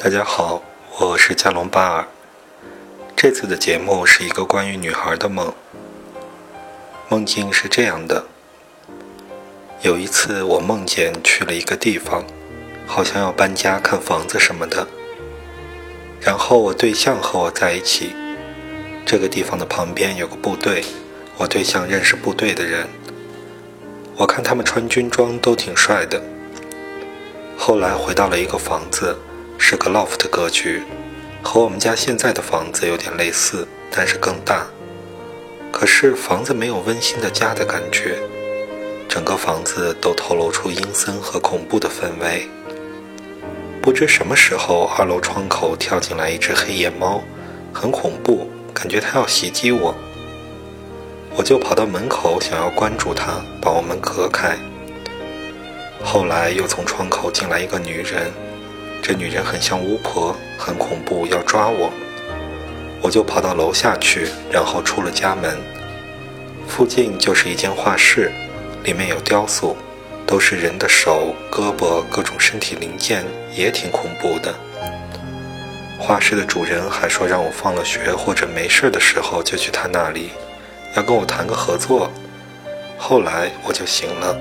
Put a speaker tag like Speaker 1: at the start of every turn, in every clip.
Speaker 1: 大家好，我是加隆巴尔。这次的节目是一个关于女孩的梦。梦境是这样的：有一次，我梦见去了一个地方，好像要搬家、看房子什么的。然后我对象和我在一起。这个地方的旁边有个部队，我对象认识部队的人。我看他们穿军装都挺帅的。后来回到了一个房子，是个 loft 的格局，和我们家现在的房子有点类似，但是更大。可是房子没有温馨的家的感觉，整个房子都透露出阴森和恐怖的氛围。不知什么时候，二楼窗口跳进来一只黑夜猫，很恐怖，感觉它要袭击我。我就跑到门口，想要关住它，把我们隔开。后来又从窗口进来一个女人，这女人很像巫婆，很恐怖，要抓我。我就跑到楼下去，然后出了家门。附近就是一间画室，里面有雕塑，都是人的手、胳膊、各种身体零件，也挺恐怖的。画室的主人还说让我放了学或者没事的时候就去他那里，要跟我谈个合作。后来我就醒了。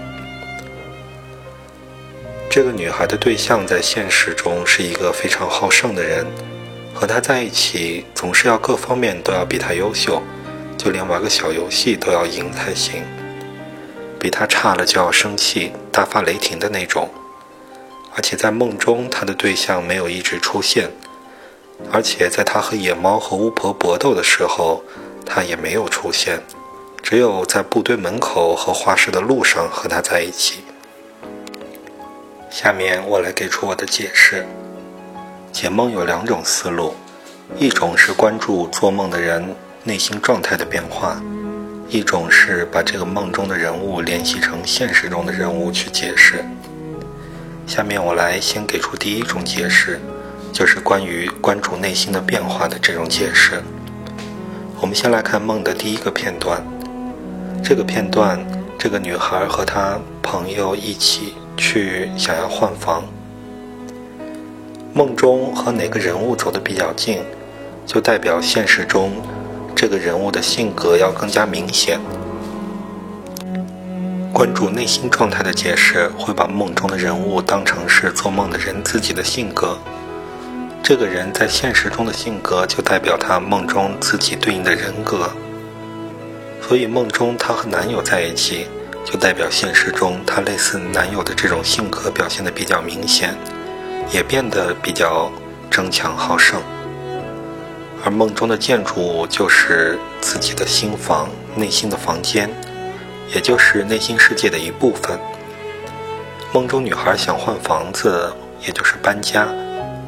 Speaker 1: 这个女孩的对象在现实中是一个非常好胜的人。和他在一起，总是要各方面都要比他优秀，就连玩个小游戏都要赢才行。比他差了就要生气，大发雷霆的那种。而且在梦中，他的对象没有一直出现，而且在他和野猫和巫婆搏斗的时候，他也没有出现，只有在部队门口和画室的路上和他在一起。下面我来给出我的解释。解梦有两种思路，一种是关注做梦的人内心状态的变化，一种是把这个梦中的人物联系成现实中的人物去解释。下面我来先给出第一种解释，就是关于关注内心的变化的这种解释。我们先来看梦的第一个片段，这个片段，这个女孩和她朋友一起去想要换房。梦中和哪个人物走得比较近，就代表现实中这个人物的性格要更加明显。关注内心状态的解释，会把梦中的人物当成是做梦的人自己的性格。这个人在现实中的性格，就代表他梦中自己对应的人格。所以梦中他和男友在一起，就代表现实中他类似男友的这种性格表现得比较明显。也变得比较争强好胜，而梦中的建筑物就是自己的心房、内心的房间，也就是内心世界的一部分。梦中女孩想换房子，也就是搬家，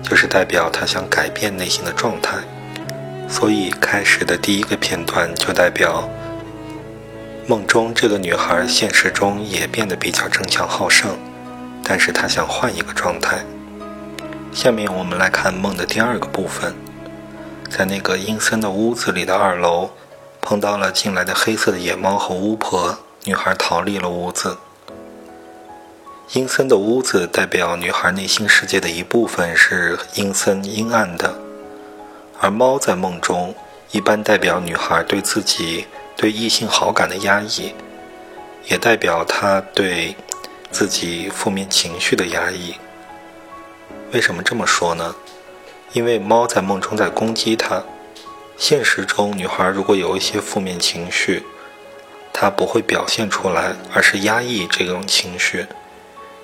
Speaker 1: 就是代表她想改变内心的状态。所以开始的第一个片段就代表梦中这个女孩现实中也变得比较争强好胜，但是她想换一个状态。下面我们来看梦的第二个部分，在那个阴森的屋子里的二楼，碰到了进来的黑色的野猫和巫婆，女孩逃离了屋子。阴森的屋子代表女孩内心世界的一部分是阴森阴暗的，而猫在梦中一般代表女孩对自己对异性好感的压抑，也代表她对自己负面情绪的压抑。为什么这么说呢？因为猫在梦中在攻击她。现实中，女孩如果有一些负面情绪，她不会表现出来，而是压抑这种情绪。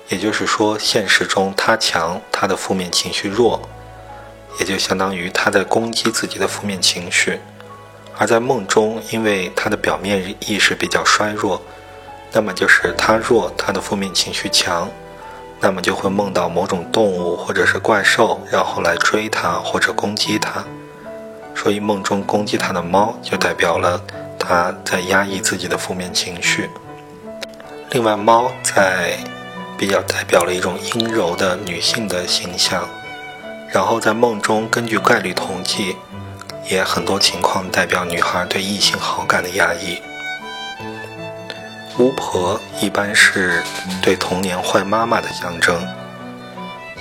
Speaker 1: 也就是说，现实中她强，她的负面情绪弱，也就相当于她在攻击自己的负面情绪。而在梦中，因为他的表面意识比较衰弱，那么就是他弱，他的负面情绪强。那么就会梦到某种动物或者是怪兽，然后来追他或者攻击他。所以梦中攻击他的猫，就代表了他在压抑自己的负面情绪。另外，猫在比较代表了一种阴柔的女性的形象。然后在梦中，根据概率统计，也很多情况代表女孩对异性好感的压抑。巫婆一般是对童年坏妈妈的象征，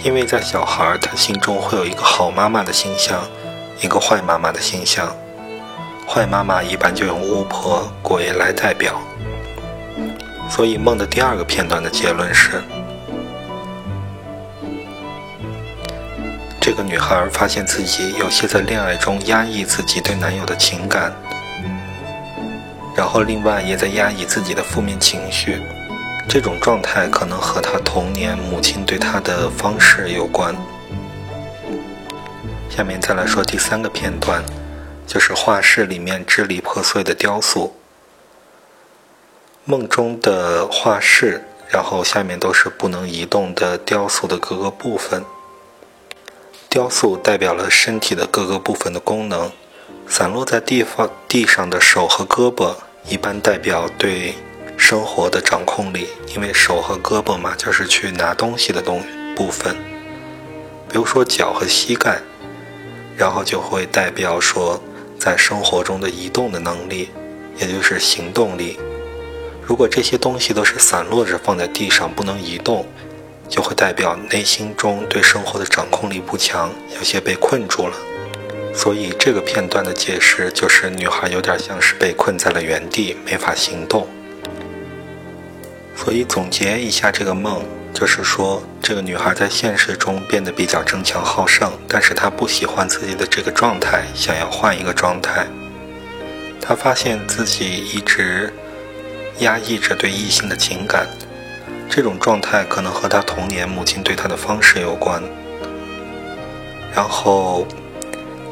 Speaker 1: 因为在小孩他心中会有一个好妈妈的形象，一个坏妈妈的形象。坏妈妈一般就用巫婆、鬼来代表。所以梦的第二个片段的结论是：这个女孩发现自己有些在恋爱中压抑自己对男友的情感，然后另外也在压抑自己的负面情绪。这种状态可能和她童年母亲对她的方式有关。下面再来说第三个片段，就是画室里面支离破碎的雕塑。梦中的画室，然后下面都是不能移动的雕塑的各个部分。雕塑代表了身体的各个部分的功能，散落在地方地上的手和胳膊，一般代表对生活的掌控力，因为手和胳膊嘛，就是去拿东西的东部分。比如说脚和膝盖，然后就会代表说在生活中的移动的能力，也就是行动力。如果这些东西都是散落着放在地上不能移动，就会代表内心中对生活的掌控力不强，有些被困住了。所以这个片段的解释就是女孩有点像是被困在了原地，没法行动。所以总结一下这个梦，就是说这个女孩在现实中变得比较争强好胜，但是她不喜欢自己的这个状态，想要换一个状态。她发现自己一直。压抑着对异性的情感，这种状态可能和他童年母亲对他的方式有关。然后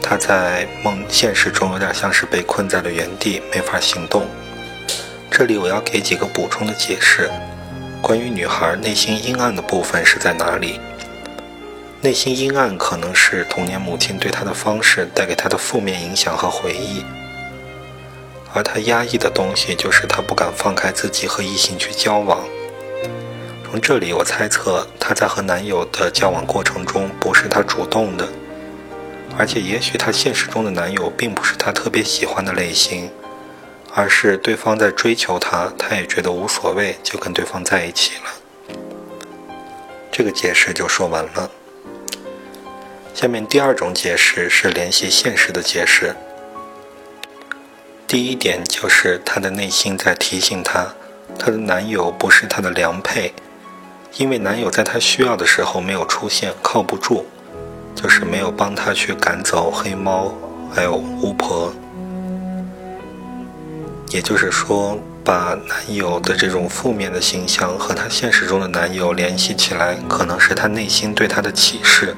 Speaker 1: 他在梦现实中有点像是被困在了原地，没法行动。这里我要给几个补充的解释：关于女孩内心阴暗的部分是在哪里？内心阴暗可能是童年母亲对她的方式带给她的负面影响和回忆。而他压抑的东西，就是他不敢放开自己和异性去交往。从这里，我猜测她在和男友的交往过程中，不是她主动的，而且也许她现实中的男友并不是她特别喜欢的类型，而是对方在追求她，她也觉得无所谓，就跟对方在一起了。这个解释就说完了。下面第二种解释是联系现实的解释。第一点就是她的内心在提醒她，她的男友不是她的良配，因为男友在她需要的时候没有出现，靠不住，就是没有帮她去赶走黑猫，还有巫婆。也就是说，把男友的这种负面的形象和她现实中的男友联系起来，可能是她内心对他的启示。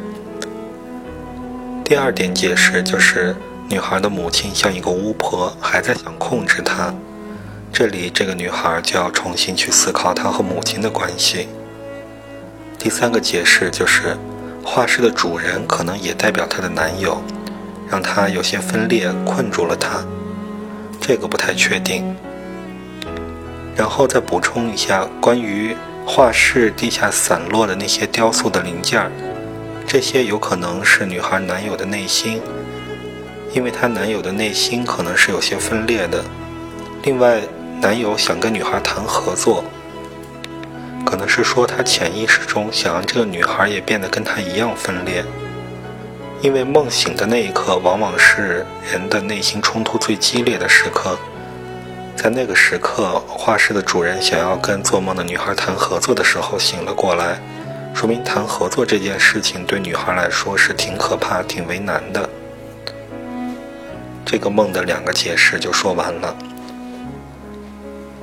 Speaker 1: 第二点解释就是。女孩的母亲像一个巫婆，还在想控制她。这里，这个女孩就要重新去思考她和母亲的关系。第三个解释就是，画室的主人可能也代表她的男友，让她有些分裂，困住了她。这个不太确定。然后再补充一下，关于画室地下散落的那些雕塑的零件，这些有可能是女孩男友的内心。因为她男友的内心可能是有些分裂的，另外，男友想跟女孩谈合作，可能是说他潜意识中想让这个女孩也变得跟他一样分裂。因为梦醒的那一刻，往往是人的内心冲突最激烈的时刻，在那个时刻，画室的主人想要跟做梦的女孩谈合作的时候醒了过来，说明谈合作这件事情对女孩来说是挺可怕、挺为难的。这个梦的两个解释就说完了。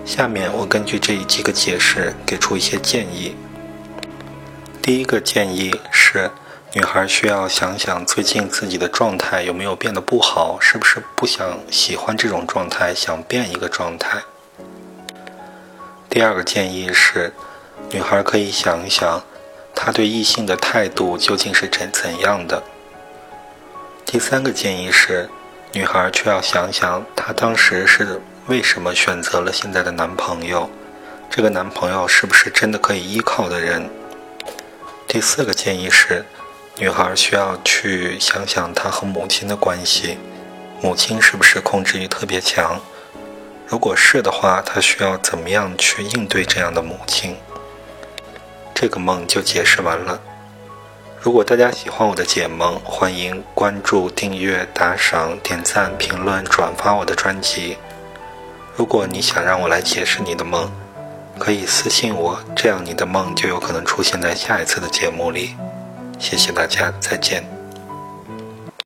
Speaker 1: 下面我根据这几个解释给出一些建议。第一个建议是，女孩需要想想最近自己的状态有没有变得不好，是不是不想喜欢这种状态，想变一个状态。第二个建议是，女孩可以想一想，她对异性的态度究竟是怎怎样的。第三个建议是。女孩却要想想，她当时是为什么选择了现在的男朋友？这个男朋友是不是真的可以依靠的人？第四个建议是，女孩需要去想想她和母亲的关系，母亲是不是控制欲特别强？如果是的话，她需要怎么样去应对这样的母亲？这个梦就解释完了。如果大家喜欢我的解梦，欢迎关注、订阅、打赏、点赞、评论、转发我的专辑。如果你想让我来解释你的梦，可以私信我，这样你的梦就有可能出现在下一次的节目里。谢谢大家，再见。